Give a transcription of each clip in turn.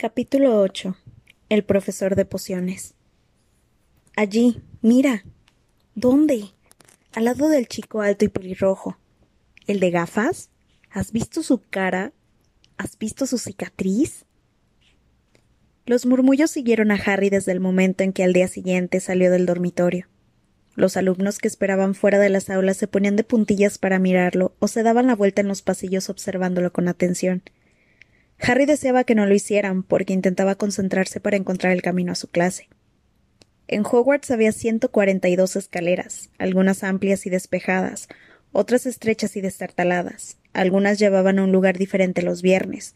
Capítulo 8. El profesor de pociones. Allí, mira. ¿Dónde? Al lado del chico alto y pelirrojo. ¿El de gafas? ¿Has visto su cara? ¿Has visto su cicatriz? Los murmullos siguieron a Harry desde el momento en que al día siguiente salió del dormitorio. Los alumnos que esperaban fuera de las aulas se ponían de puntillas para mirarlo o se daban la vuelta en los pasillos observándolo con atención. Harry deseaba que no lo hicieran, porque intentaba concentrarse para encontrar el camino a su clase. En Hogwarts había ciento cuarenta y dos escaleras, algunas amplias y despejadas, otras estrechas y destartaladas, algunas llevaban a un lugar diferente los viernes,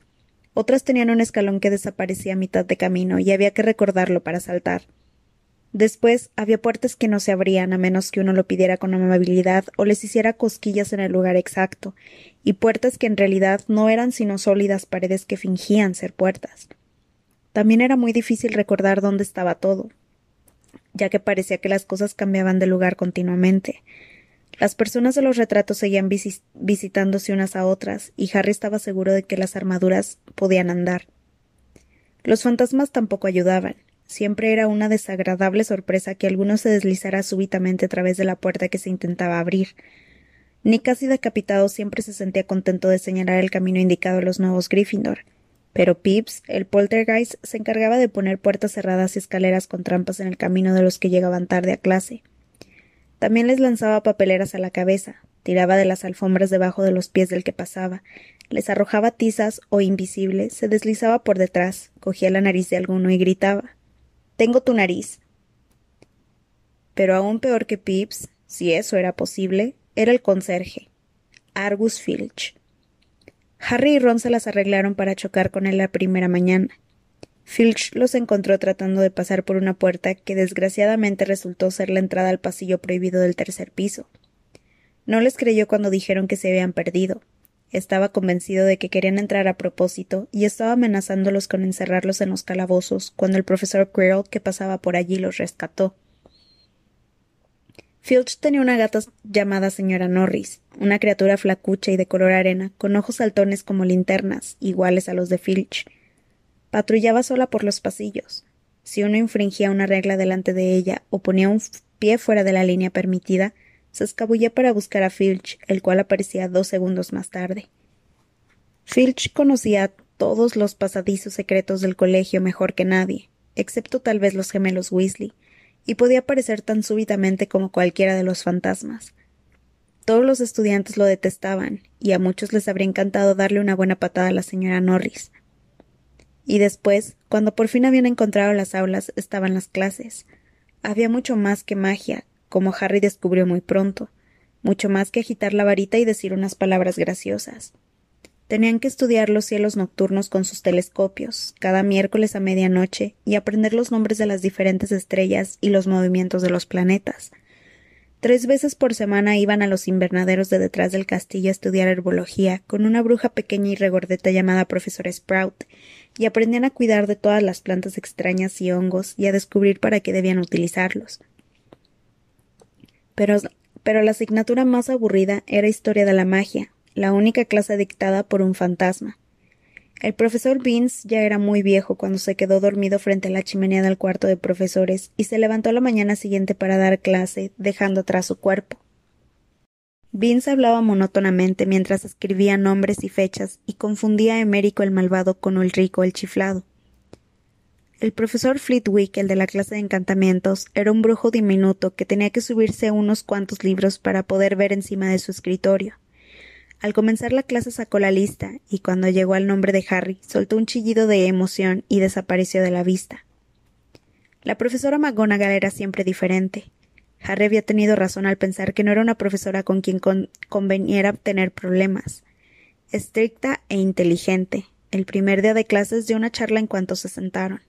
otras tenían un escalón que desaparecía a mitad de camino y había que recordarlo para saltar. Después había puertas que no se abrían a menos que uno lo pidiera con amabilidad o les hiciera cosquillas en el lugar exacto, y puertas que en realidad no eran sino sólidas paredes que fingían ser puertas. También era muy difícil recordar dónde estaba todo, ya que parecía que las cosas cambiaban de lugar continuamente. Las personas de los retratos seguían visitándose unas a otras, y Harry estaba seguro de que las armaduras podían andar. Los fantasmas tampoco ayudaban. Siempre era una desagradable sorpresa que alguno se deslizara súbitamente a través de la puerta que se intentaba abrir. Nick casi decapitado siempre se sentía contento de señalar el camino indicado a los nuevos Gryffindor. Pero Pips, el poltergeist, se encargaba de poner puertas cerradas y escaleras con trampas en el camino de los que llegaban tarde a clase. También les lanzaba papeleras a la cabeza, tiraba de las alfombras debajo de los pies del que pasaba, les arrojaba tizas o invisible, se deslizaba por detrás, cogía la nariz de alguno y gritaba tengo tu nariz. Pero aún peor que Pips, si eso era posible, era el conserje, Argus Filch. Harry y Ron se las arreglaron para chocar con él la primera mañana. Filch los encontró tratando de pasar por una puerta que desgraciadamente resultó ser la entrada al pasillo prohibido del tercer piso. No les creyó cuando dijeron que se habían perdido, estaba convencido de que querían entrar a propósito y estaba amenazándolos con encerrarlos en los calabozos cuando el profesor Quirrell, que pasaba por allí, los rescató. Filch tenía una gata llamada señora Norris, una criatura flacucha y de color arena, con ojos saltones como linternas, iguales a los de Filch. Patrullaba sola por los pasillos. Si uno infringía una regla delante de ella o ponía un pie fuera de la línea permitida, se escabullía para buscar a Filch, el cual aparecía dos segundos más tarde. Filch conocía todos los pasadizos secretos del colegio mejor que nadie, excepto tal vez los gemelos Weasley, y podía aparecer tan súbitamente como cualquiera de los fantasmas. Todos los estudiantes lo detestaban, y a muchos les habría encantado darle una buena patada a la señora Norris. Y después, cuando por fin habían encontrado las aulas, estaban las clases. Había mucho más que magia, como Harry descubrió muy pronto, mucho más que agitar la varita y decir unas palabras graciosas. Tenían que estudiar los cielos nocturnos con sus telescopios, cada miércoles a medianoche, y aprender los nombres de las diferentes estrellas y los movimientos de los planetas. Tres veces por semana iban a los invernaderos de detrás del castillo a estudiar herbología con una bruja pequeña y regordeta llamada profesora Sprout, y aprendían a cuidar de todas las plantas extrañas y hongos y a descubrir para qué debían utilizarlos pero, la asignatura más aburrida era Historia de la Magia, la única clase dictada por un fantasma. El profesor Vince ya era muy viejo cuando se quedó dormido frente a la chimenea del cuarto de profesores y se levantó la mañana siguiente para dar clase, dejando atrás su cuerpo. Vince hablaba monótonamente mientras escribía nombres y fechas y confundía a Emérico el malvado con Ulrico el chiflado. El profesor Flitwick, el de la clase de encantamientos, era un brujo diminuto que tenía que subirse unos cuantos libros para poder ver encima de su escritorio. Al comenzar la clase sacó la lista, y cuando llegó al nombre de Harry, soltó un chillido de emoción y desapareció de la vista. La profesora McGonagall era siempre diferente. Harry había tenido razón al pensar que no era una profesora con quien conveniera tener problemas. Estricta e inteligente. El primer día de clases dio una charla en cuanto se sentaron.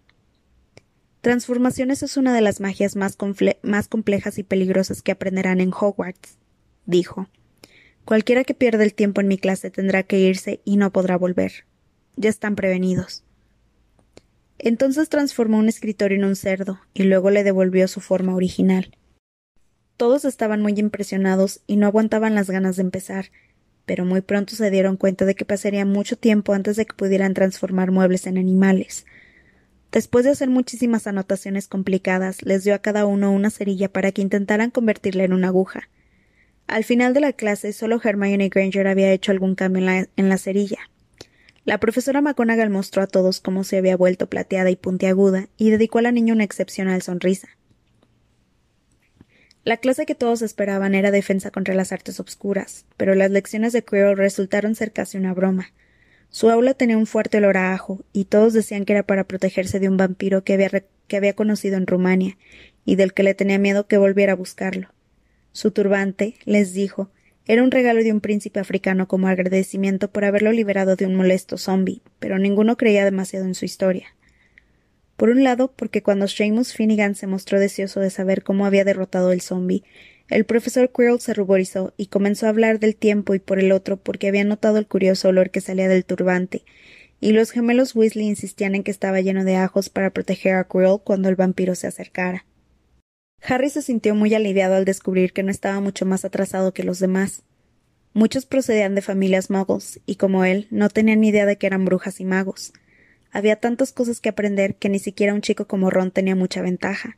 Transformaciones es una de las magias más, complejas y peligrosas que aprenderán en Hogwarts, dijo. Cualquiera que pierda el tiempo en mi clase tendrá que irse y no podrá volver. Ya están prevenidos. Entonces transformó un escritorio en un cerdo y luego le devolvió su forma original. Todos estaban muy impresionados y no aguantaban las ganas de empezar, pero muy pronto se dieron cuenta de que pasaría mucho tiempo antes de que pudieran transformar muebles en animales, Después de hacer muchísimas anotaciones complicadas, les dio a cada uno una cerilla para que intentaran convertirla en una aguja. Al final de la clase, solo Hermione Granger había hecho algún cambio en la, cerilla. La profesora McGonagall mostró a todos cómo se había vuelto plateada y puntiaguda, y dedicó a la niña una excepcional sonrisa. La clase que todos esperaban era defensa contra las artes obscuras, pero las lecciones de Quirrell resultaron ser casi una broma. Su aula tenía un fuerte olor a ajo, y todos decían que era para protegerse de un vampiro que había, que había conocido en Rumania, y del que le tenía miedo que volviera a buscarlo. Su turbante, les dijo, era un regalo de un príncipe africano como agradecimiento por haberlo liberado de un molesto zombie, pero ninguno creía demasiado en su historia. Por un lado, porque cuando Seamus Finnegan se mostró deseoso de saber cómo había derrotado el zombie, el profesor Quirrell se ruborizó y comenzó a hablar del tiempo y por el otro porque había notado el curioso olor que salía del turbante, y los gemelos Weasley insistían en que estaba lleno de ajos para proteger a Quirrell cuando el vampiro se acercara. Harry se sintió muy aliviado al descubrir que no estaba mucho más atrasado que los demás. Muchos procedían de familias muggles, y como él, no tenían ni idea de que eran brujas y magos. Había tantas cosas que aprender que ni siquiera un chico como Ron tenía mucha ventaja.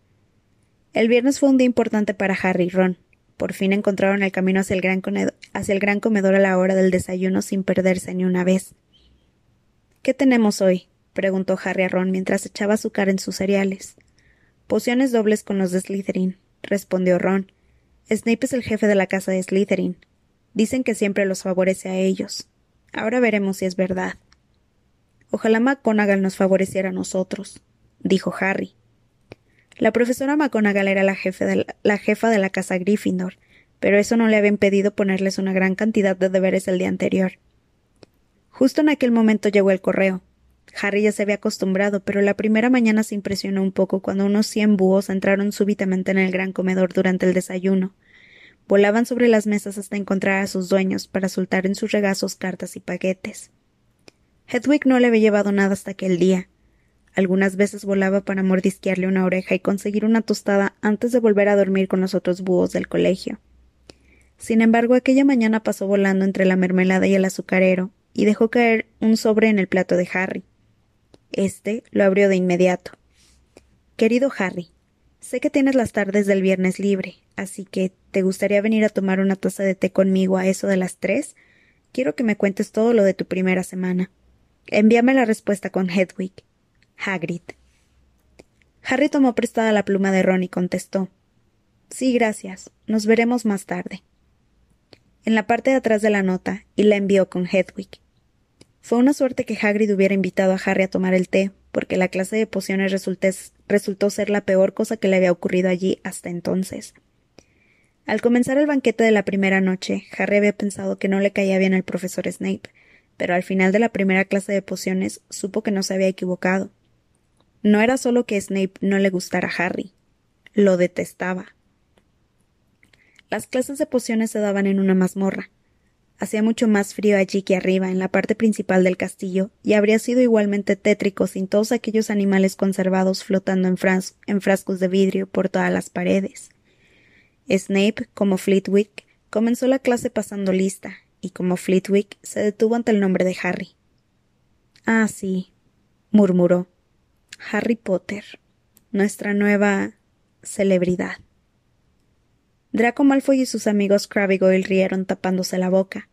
El viernes fue un día importante para Harry y Ron. Por fin encontraron el camino hacia el, gran comedor a la hora del desayuno sin perderse ni una vez. ¿Qué tenemos hoy? preguntó Harry a Ron mientras echaba cara en sus cereales. Pociones dobles con los de Slytherin, respondió Ron. Snape es el jefe de la casa de Slytherin. Dicen que siempre los favorece a ellos. Ahora veremos si es verdad. Ojalá McGonagall nos favoreciera a nosotros, dijo Harry. La profesora McGonagall era la, jefa de la casa Gryffindor, pero eso no le había impedido ponerles una gran cantidad de deberes el día anterior. Justo en aquel momento llegó el correo. Harry ya se había acostumbrado, pero la primera mañana se impresionó un poco cuando unos cien búhos entraron súbitamente en el gran comedor durante el desayuno. Volaban sobre las mesas hasta encontrar a sus dueños para soltar en sus regazos cartas y paquetes. Hedwig no le había llevado nada hasta aquel día, algunas veces volaba para mordisquearle una oreja y conseguir una tostada antes de volver a dormir con los otros búhos del colegio. Sin embargo, aquella mañana pasó volando entre la mermelada y el azucarero y dejó caer un sobre en el plato de Harry. Este lo abrió de inmediato. Querido Harry, sé que tienes las tardes del viernes libre, así que ¿te gustaría venir a tomar una taza de té conmigo a eso de las tres? Quiero que me cuentes todo lo de tu primera semana. Envíame la respuesta con Hedwig. Hagrid. Harry tomó prestada la pluma de Ron y contestó Sí, gracias. Nos veremos más tarde. En la parte de atrás de la nota, y la envió con Hedwig. Fue una suerte que Hagrid hubiera invitado a Harry a tomar el té, porque la clase de pociones resultó ser la peor cosa que le había ocurrido allí hasta entonces. Al comenzar el banquete de la primera noche, Harry había pensado que no le caía bien al profesor Snape, pero al final de la primera clase de pociones supo que no se había equivocado. No era solo que Snape no le gustara a Harry, lo detestaba. Las clases de pociones se daban en una mazmorra. Hacía mucho más frío allí que arriba, en la parte principal del castillo, y habría sido igualmente tétrico sin todos aquellos animales conservados flotando en, en frascos de vidrio por todas las paredes. Snape, como Flitwick, comenzó la clase pasando lista, y como Flitwick se detuvo ante el nombre de Harry. Ah, sí, murmuró. Harry Potter, nuestra nueva celebridad. Draco Malfoy y sus amigos Crabbe y Goyle rieron tapándose la boca.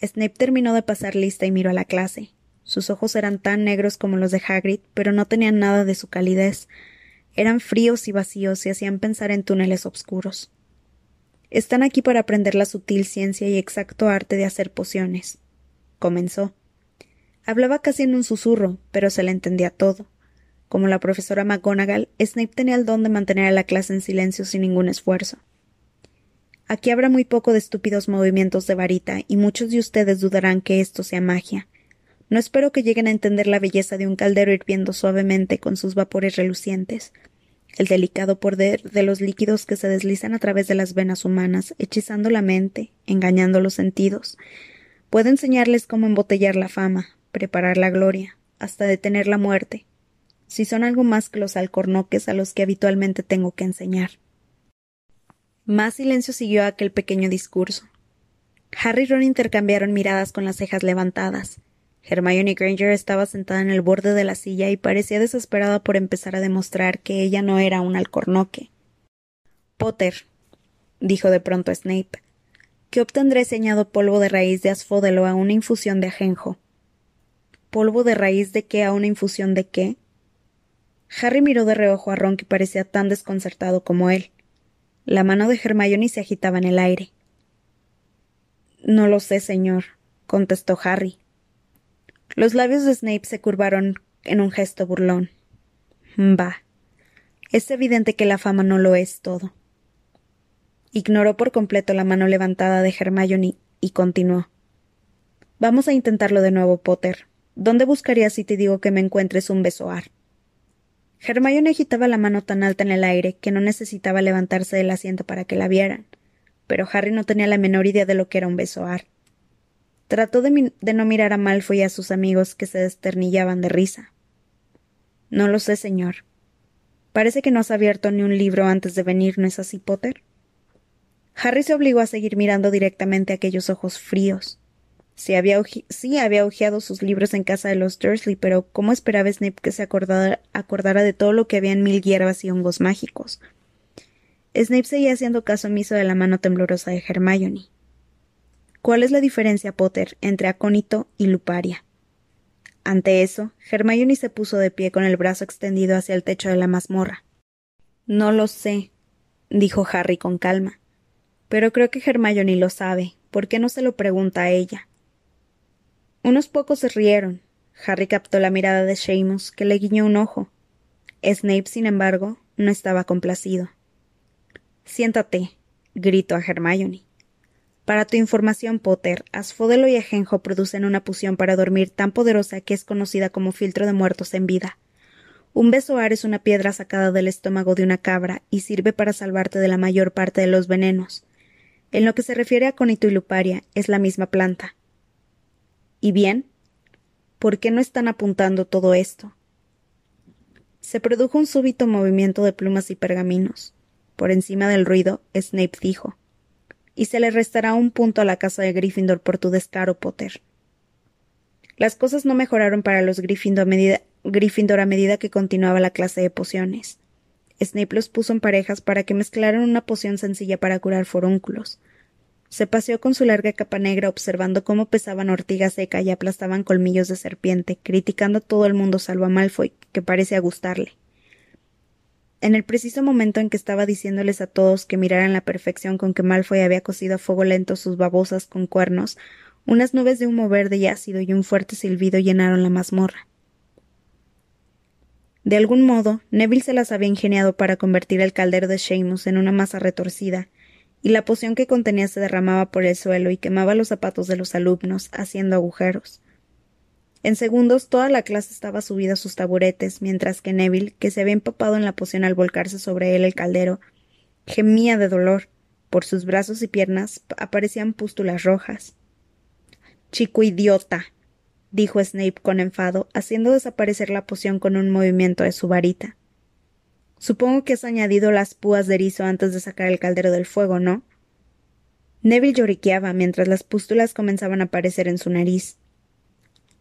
Snape terminó de pasar lista y miró a la clase. Sus ojos eran tan negros como los de Hagrid, pero no tenían nada de su calidez. Eran fríos y vacíos y hacían pensar en túneles oscuros. Están aquí para aprender la sutil ciencia y exacto arte de hacer pociones. Comenzó. Hablaba casi en un susurro, pero se le entendía todo. Como la profesora McGonagall, Snape tenía el don de mantener a la clase en silencio sin ningún esfuerzo. Aquí habrá muy poco de estúpidos movimientos de varita, y muchos de ustedes dudarán que esto sea magia. No espero que lleguen a entender la belleza de un caldero hirviendo suavemente con sus vapores relucientes, el delicado poder de los líquidos que se deslizan a través de las venas humanas, hechizando la mente, engañando los sentidos. Puedo enseñarles cómo embotellar la fama, preparar la gloria, hasta detener la muerte, si son algo más que los alcornoques a los que habitualmente tengo que enseñar. Más silencio siguió aquel pequeño discurso. Harry y Ron intercambiaron miradas con las cejas levantadas. Hermione Granger estaba sentada en el borde de la silla y parecía desesperada por empezar a demostrar que ella no era un alcornoque. Potter, dijo de pronto Snape, ¿qué obtendré si añado polvo de raíz de asfódelo a una infusión de ajenjo? ¿Polvo de raíz de qué a una infusión de qué? Harry miró de reojo a Ron que parecía tan desconcertado como él. La mano de Hermione se agitaba en el aire. No lo sé, señor, contestó Harry. Los labios de Snape se curvaron en un gesto burlón. Bah. Es evidente que la fama no lo es todo. Ignoró por completo la mano levantada de Hermione y continuó. Vamos a intentarlo de nuevo, Potter. ¿Dónde buscarías si te digo que me encuentres un besoar? Hermione agitaba la mano tan alta en el aire que no necesitaba levantarse del asiento para que la vieran, pero Harry no tenía la menor idea de lo que era un besoar. Trató de, no mirar a Malfoy y a sus amigos que se desternillaban de risa. No lo sé, señor. Parece que no has abierto ni un libro antes de venir, ¿no es así, Potter? Harry se obligó a seguir mirando directamente aquellos ojos fríos. Sí había, sí había hojeado sus libros en casa de los Dursley, pero ¿cómo esperaba Snape que se acordara, acordara de todo lo que había en mil hierbas y hongos mágicos? Snape seguía haciendo caso omiso de la mano temblorosa de Hermione. ¿Cuál es la diferencia, Potter, entre acónito y luparia? Ante eso, Hermione se puso de pie con el brazo extendido hacia el techo de la mazmorra. No lo sé, dijo Harry con calma. Pero creo que Hermione lo sabe. ¿Por qué no se lo pregunta a ella? Unos pocos se rieron. Harry captó la mirada de Seamus, que le guiñó un ojo. Snape, sin embargo, no estaba complacido. Siéntate, gritó a Hermione. Para tu información, Potter, Asfodelo y Ajenjo producen una poción para dormir tan poderosa que es conocida como filtro de muertos en vida. Un besoar es una piedra sacada del estómago de una cabra y sirve para salvarte de la mayor parte de los venenos. En lo que se refiere a conito y luparia, es la misma planta. ¿Y bien? ¿Por qué no están apuntando todo esto? Se produjo un súbito movimiento de plumas y pergaminos. Por encima del ruido, Snape dijo y se le restará un punto a la casa de Gryffindor por tu descaro, Potter. Las cosas no mejoraron para los Gryffindor a medida, Gryffindor a medida que continuaba la clase de pociones. Snape los puso en parejas para que mezclaran una poción sencilla para curar forúnculos. Se paseó con su larga capa negra observando cómo pesaban ortiga seca y aplastaban colmillos de serpiente, criticando a todo el mundo salvo a Malfoy, que parecía gustarle. En el preciso momento en que estaba diciéndoles a todos que miraran la perfección con que Malfoy había cocido a fuego lento sus babosas con cuernos, unas nubes de humo verde y ácido y un fuerte silbido llenaron la mazmorra. De algún modo, Neville se las había ingeniado para convertir el caldero de Seamus en una masa retorcida, y la poción que contenía se derramaba por el suelo y quemaba los zapatos de los alumnos, haciendo agujeros. En segundos toda la clase estaba subida a sus taburetes, mientras que Neville, que se había empapado en la poción al volcarse sobre él el caldero, gemía de dolor. Por sus brazos y piernas aparecían pústulas rojas. Chico idiota. dijo Snape con enfado, haciendo desaparecer la poción con un movimiento de su varita. Supongo que has añadido las púas de erizo antes de sacar el caldero del fuego, ¿no? Neville lloriqueaba mientras las pústulas comenzaban a aparecer en su nariz.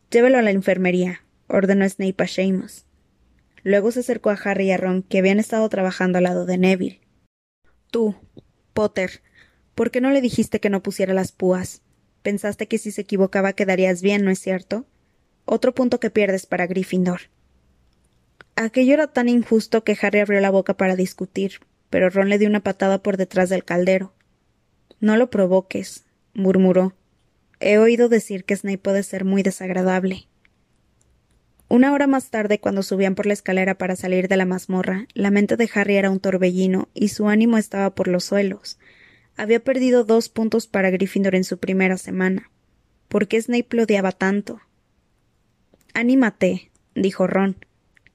Llévelo a la enfermería, ordenó Snape a Seamus. Luego se acercó a Harry y a Ron, que habían estado trabajando al lado de Neville. Tú, Potter, ¿por qué no le dijiste que no pusiera las púas? Pensaste que si se equivocaba quedarías bien, ¿no es cierto? Otro punto que pierdes para Gryffindor. Aquello era tan injusto que Harry abrió la boca para discutir, pero Ron le dio una patada por detrás del caldero. No lo provoques, murmuró. He oído decir que Snape puede ser muy desagradable. Una hora más tarde, cuando subían por la escalera para salir de la mazmorra, la mente de Harry era un torbellino y su ánimo estaba por los suelos. Había perdido dos puntos para Gryffindor en su primera semana. ¿Por qué Snape lo tanto? Anímate, dijo Ron.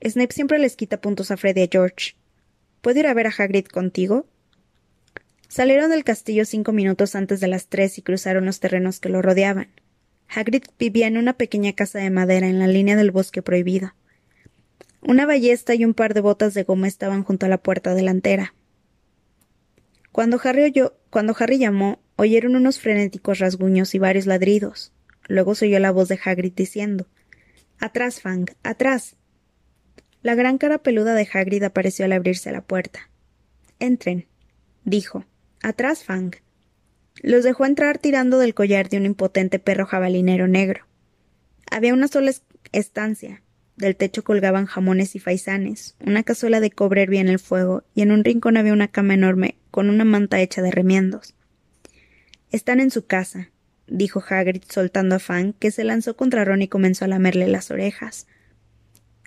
Snape siempre les quita puntos a Freddy y a George. ¿Puedo ir a ver a Hagrid contigo? Salieron del castillo cinco minutos antes de las tres y cruzaron los terrenos que lo rodeaban. Hagrid vivía en una pequeña casa de madera en la línea del bosque prohibido. Una ballesta y un par de botas de goma estaban junto a la puerta delantera. Cuando Harry, oyó, cuando Harry llamó, oyeron unos frenéticos rasguños y varios ladridos. Luego se oyó la voz de Hagrid diciendo Atrás, Fang, atrás. La gran cara peluda de Hagrid apareció al abrirse la puerta. Entren, dijo. Atrás, Fang. Los dejó entrar tirando del collar de un impotente perro jabalinero negro. Había una sola estancia. Del techo colgaban jamones y faisanes, una cazuela de cobre hervía en el fuego, y en un rincón había una cama enorme con una manta hecha de remiendos. Están en su casa, dijo Hagrid soltando a Fang, que se lanzó contra Ron y comenzó a lamerle las orejas.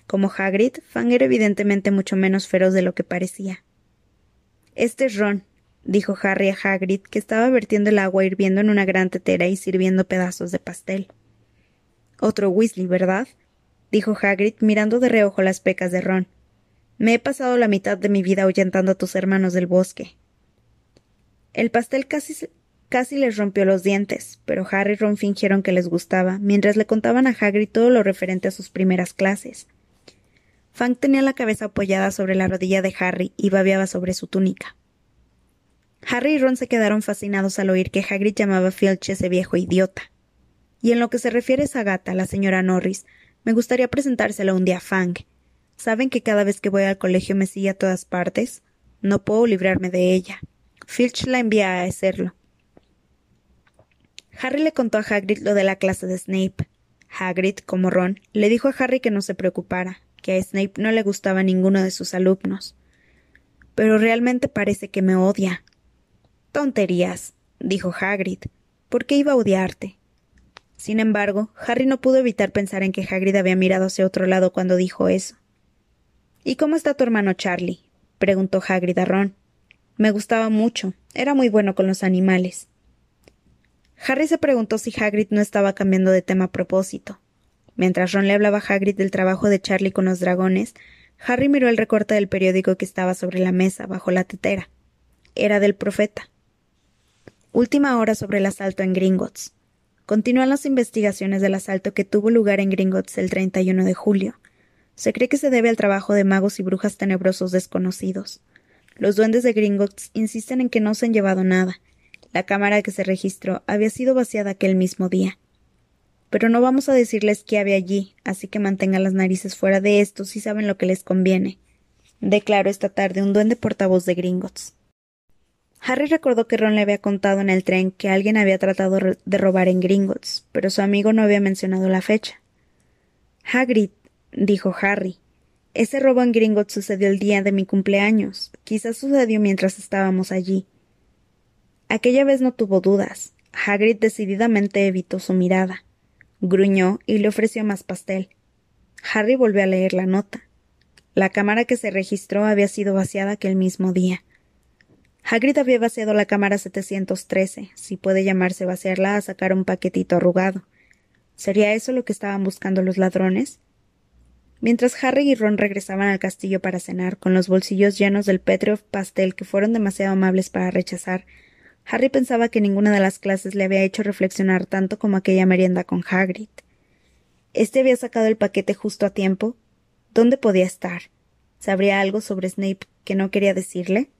Como Hagrid, Fang era evidentemente mucho menos feroz de lo que parecía. Este es Ron, dijo Harry a Hagrid, que estaba vertiendo el agua hirviendo en una gran tetera y sirviendo pedazos de pastel. Otro Weasley, ¿verdad? dijo Hagrid mirando de reojo las pecas de Ron. Me he pasado la mitad de mi vida ahuyentando a tus hermanos del bosque. El pastel casi, casi les rompió los dientes, pero Harry y Ron fingieron que les gustaba, mientras le contaban a Hagrid todo lo referente a sus primeras clases. Fang tenía la cabeza apoyada sobre la rodilla de Harry y babeaba sobre su túnica. Harry y Ron se quedaron fascinados al oír que Hagrid llamaba a Filch ese viejo idiota. Y en lo que se refiere a esa gata, la señora Norris, me gustaría presentársela un día a Fang. ¿Saben que cada vez que voy al colegio me sigue a todas partes? No puedo librarme de ella. Filch la envía a hacerlo. Harry le contó a Hagrid lo de la clase de Snape. Hagrid, como Ron, le dijo a Harry que no se preocupara, que a Snape no le gustaba ninguno de sus alumnos. Pero realmente parece que me odia. Tonterías, dijo Hagrid. ¿Por qué iba a odiarte? Sin embargo, Harry no pudo evitar pensar en que Hagrid había mirado hacia otro lado cuando dijo eso. ¿Y cómo está tu hermano Charlie? preguntó Hagrid a Ron. Me gustaba mucho. Era muy bueno con los animales. Harry se preguntó si Hagrid no estaba cambiando de tema a propósito. Mientras Ron le hablaba a Hagrid del trabajo de Charlie con los dragones, Harry miró el recorte del periódico que estaba sobre la mesa, bajo la tetera. Era del profeta. Última hora sobre el asalto en Gringotts. Continúan las investigaciones del asalto que tuvo lugar en Gringotts el 31 de julio. Se cree que se debe al trabajo de magos y brujas tenebrosos desconocidos. Los duendes de Gringotts insisten en que no se han llevado nada. La cámara que se registró había sido vaciada aquel mismo día. Pero no vamos a decirles qué había allí, así que mantengan las narices fuera de esto si saben lo que les conviene. Declaró esta tarde un duende portavoz de Gringotts. Harry recordó que Ron le había contado en el tren que alguien había tratado de robar en Gringotts, pero su amigo no había mencionado la fecha. Hagrid, dijo Harry, ese robo en Gringotts sucedió el día de mi cumpleaños. Quizás sucedió mientras estábamos allí. Aquella vez no tuvo dudas. Hagrid decididamente evitó su mirada. Gruñó y le ofreció más pastel. Harry volvió a leer la nota. La cámara que se registró había sido vaciada aquel mismo día. Hagrid había vaciado la cámara 713, si puede llamarse vaciarla a sacar un paquetito arrugado. ¿Sería eso lo que estaban buscando los ladrones? Mientras Harry y Ron regresaban al castillo para cenar, con los bolsillos llenos del pétreo pastel que fueron demasiado amables para rechazar, Harry pensaba que ninguna de las clases le había hecho reflexionar tanto como aquella merienda con Hagrid. ¿Este había sacado el paquete justo a tiempo? ¿Dónde podía estar? ¿Sabría algo sobre Snape que no quería decirle?